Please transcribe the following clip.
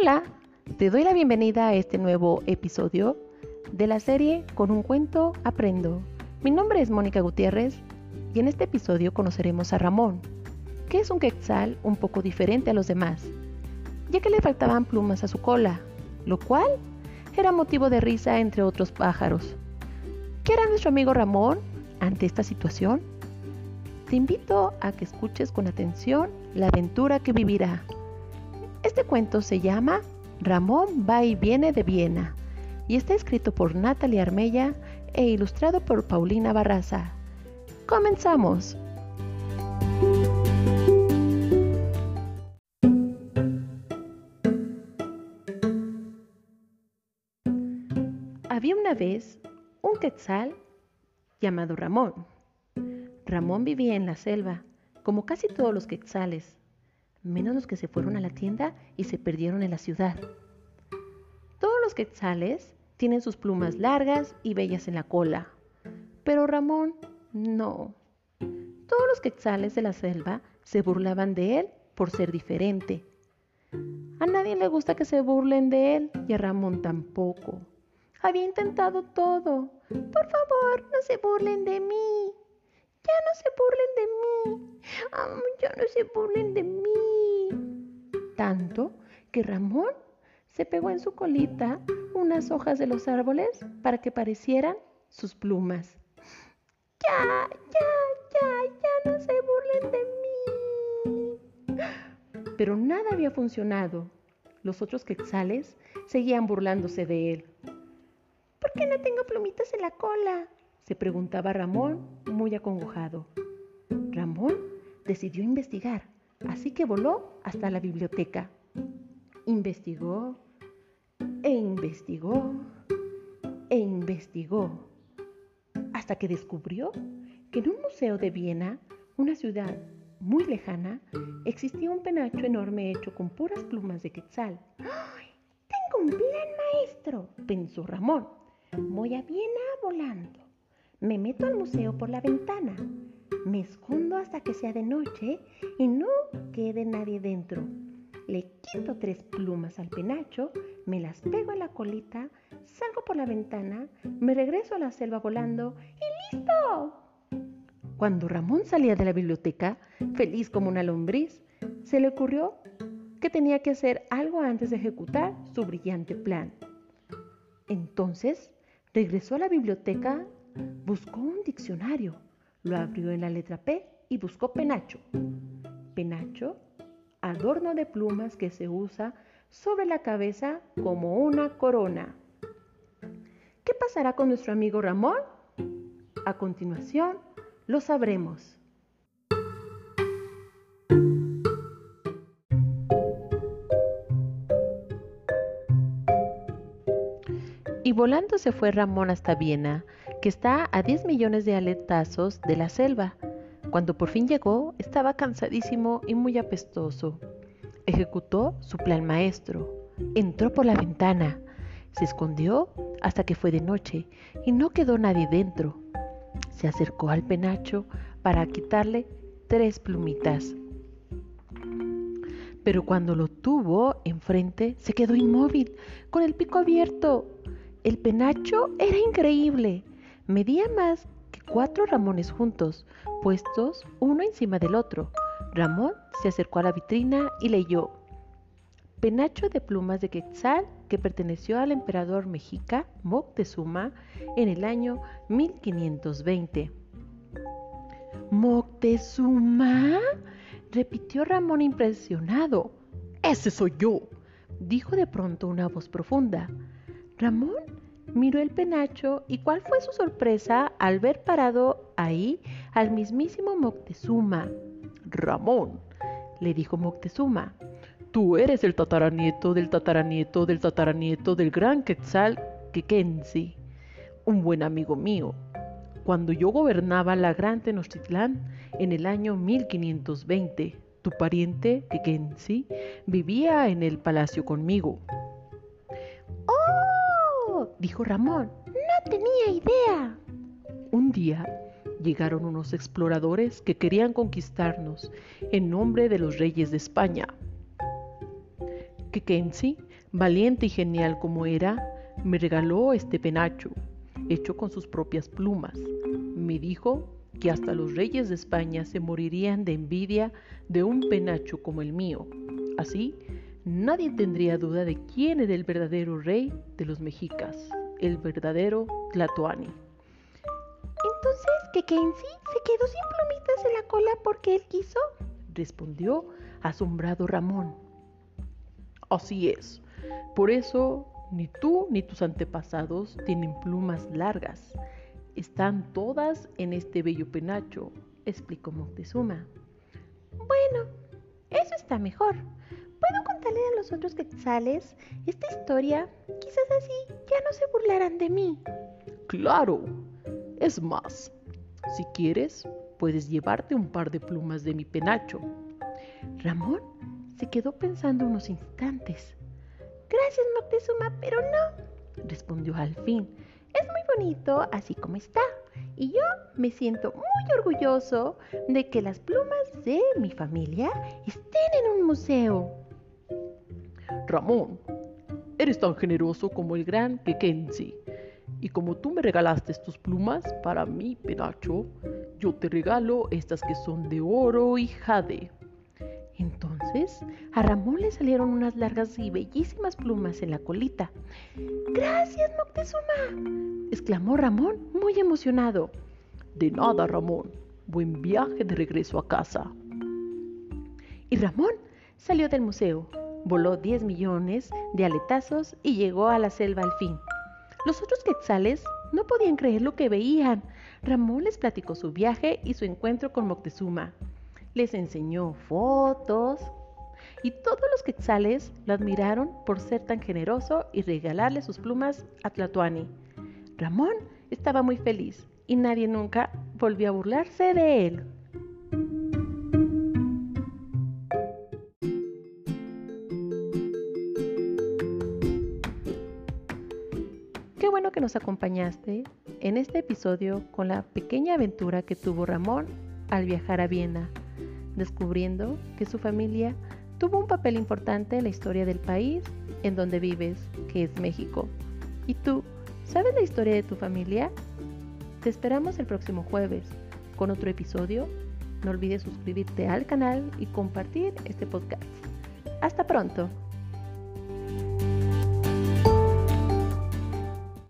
Hola, te doy la bienvenida a este nuevo episodio de la serie Con un cuento aprendo. Mi nombre es Mónica Gutiérrez y en este episodio conoceremos a Ramón, que es un quetzal un poco diferente a los demás, ya que le faltaban plumas a su cola, lo cual era motivo de risa entre otros pájaros. ¿Qué hará nuestro amigo Ramón ante esta situación? Te invito a que escuches con atención la aventura que vivirá. Este cuento se llama Ramón va y viene de Viena y está escrito por Natalie Armella e ilustrado por Paulina Barraza. ¡Comenzamos! Había una vez un quetzal llamado Ramón. Ramón vivía en la selva, como casi todos los quetzales, menos los que se fueron a la tienda y se perdieron en la ciudad. Todos los quetzales tienen sus plumas largas y bellas en la cola, pero Ramón no. Todos los quetzales de la selva se burlaban de él por ser diferente. A nadie le gusta que se burlen de él y a Ramón tampoco. Había intentado todo. Por favor, no se burlen de mí. Ya no se burlen de mí. ya no se burlen de mí. Tanto que Ramón se pegó en su colita unas hojas de los árboles para que parecieran sus plumas. Ya, ya, ya, ya no se burlen de mí. Pero nada había funcionado. Los otros quetzales seguían burlándose de él. ¿Por qué no tengo plumitas en la cola? Se preguntaba Ramón, muy acongojado. Ramón decidió investigar, así que voló hasta la biblioteca. Investigó e investigó e investigó, hasta que descubrió que en un museo de Viena, una ciudad muy lejana, existía un penacho enorme hecho con puras plumas de quetzal. ¡Ay! Tengo un plan maestro, pensó Ramón. Voy a Viena volando. Me meto al museo por la ventana. Me escondo hasta que sea de noche y no quede nadie dentro. Le quito tres plumas al penacho, me las pego a la colita, salgo por la ventana, me regreso a la selva volando y ¡listo! Cuando Ramón salía de la biblioteca, feliz como una lombriz, se le ocurrió que tenía que hacer algo antes de ejecutar su brillante plan. Entonces Regresó a la biblioteca, buscó un diccionario, lo abrió en la letra P y buscó penacho. Penacho, adorno de plumas que se usa sobre la cabeza como una corona. ¿Qué pasará con nuestro amigo Ramón? A continuación, lo sabremos. Volando se fue Ramón hasta Viena, que está a 10 millones de aletazos de la selva. Cuando por fin llegó, estaba cansadísimo y muy apestoso. Ejecutó su plan maestro. Entró por la ventana, se escondió hasta que fue de noche y no quedó nadie dentro. Se acercó al penacho para quitarle tres plumitas. Pero cuando lo tuvo enfrente, se quedó inmóvil, con el pico abierto. El penacho era increíble. Medía más que cuatro Ramones juntos, puestos uno encima del otro. Ramón se acercó a la vitrina y leyó. Penacho de plumas de quetzal que perteneció al emperador mexica Moctezuma en el año 1520. ¿Moctezuma? repitió Ramón impresionado. Ese soy yo, dijo de pronto una voz profunda. Ramón miró el penacho y cuál fue su sorpresa al ver parado ahí al mismísimo Moctezuma. Ramón, le dijo Moctezuma, tú eres el tataranieto del tataranieto del tataranieto del gran Quetzal Quequensi, un buen amigo mío. Cuando yo gobernaba la gran Tenochtitlán en el año 1520, tu pariente Quequensi vivía en el palacio conmigo dijo Ramón. No tenía idea. Un día llegaron unos exploradores que querían conquistarnos en nombre de los reyes de España. Quequensi Valiente y genial como era, me regaló este penacho, hecho con sus propias plumas. Me dijo que hasta los reyes de España se morirían de envidia de un penacho como el mío. Así, nadie tendría duda de quién era el verdadero rey de los mexicas, el verdadero Tlatoani. Entonces, ¿que Kenzie se quedó sin plumitas en la cola porque él quiso? respondió asombrado Ramón. Así es. Por eso ni tú ni tus antepasados tienen plumas largas. Están todas en este bello penacho, explicó Moctezuma. Bueno, eso está mejor. ¿Puedo contarle a los otros quetzales esta historia? Quizás así ya no se burlarán de mí. Claro. Es más, si quieres, puedes llevarte un par de plumas de mi penacho. Ramón se quedó pensando unos instantes. Gracias, Moctezuma, pero no, respondió al fin. Es muy bonito así como está. Y yo me siento muy orgulloso de que las plumas de mi familia estén en un museo. Ramón, eres tan generoso como el gran Kekensi. Y como tú me regalaste tus plumas para mi penacho, yo te regalo estas que son de oro y jade. Entonces a Ramón le salieron unas largas y bellísimas plumas en la colita. Gracias, Moctezuma, exclamó Ramón muy emocionado. De nada, Ramón. Buen viaje de regreso a casa. Y Ramón salió del museo, voló 10 millones de aletazos y llegó a la selva al fin. Los otros quetzales no podían creer lo que veían. Ramón les platicó su viaje y su encuentro con Moctezuma les enseñó fotos y todos los quetzales lo admiraron por ser tan generoso y regalarle sus plumas a Tlatuani. Ramón estaba muy feliz y nadie nunca volvió a burlarse de él. Que nos acompañaste en este episodio con la pequeña aventura que tuvo Ramón al viajar a Viena descubriendo que su familia tuvo un papel importante en la historia del país en donde vives, que es México. ¿Y tú, sabes la historia de tu familia? Te esperamos el próximo jueves con otro episodio. No olvides suscribirte al canal y compartir este podcast. Hasta pronto.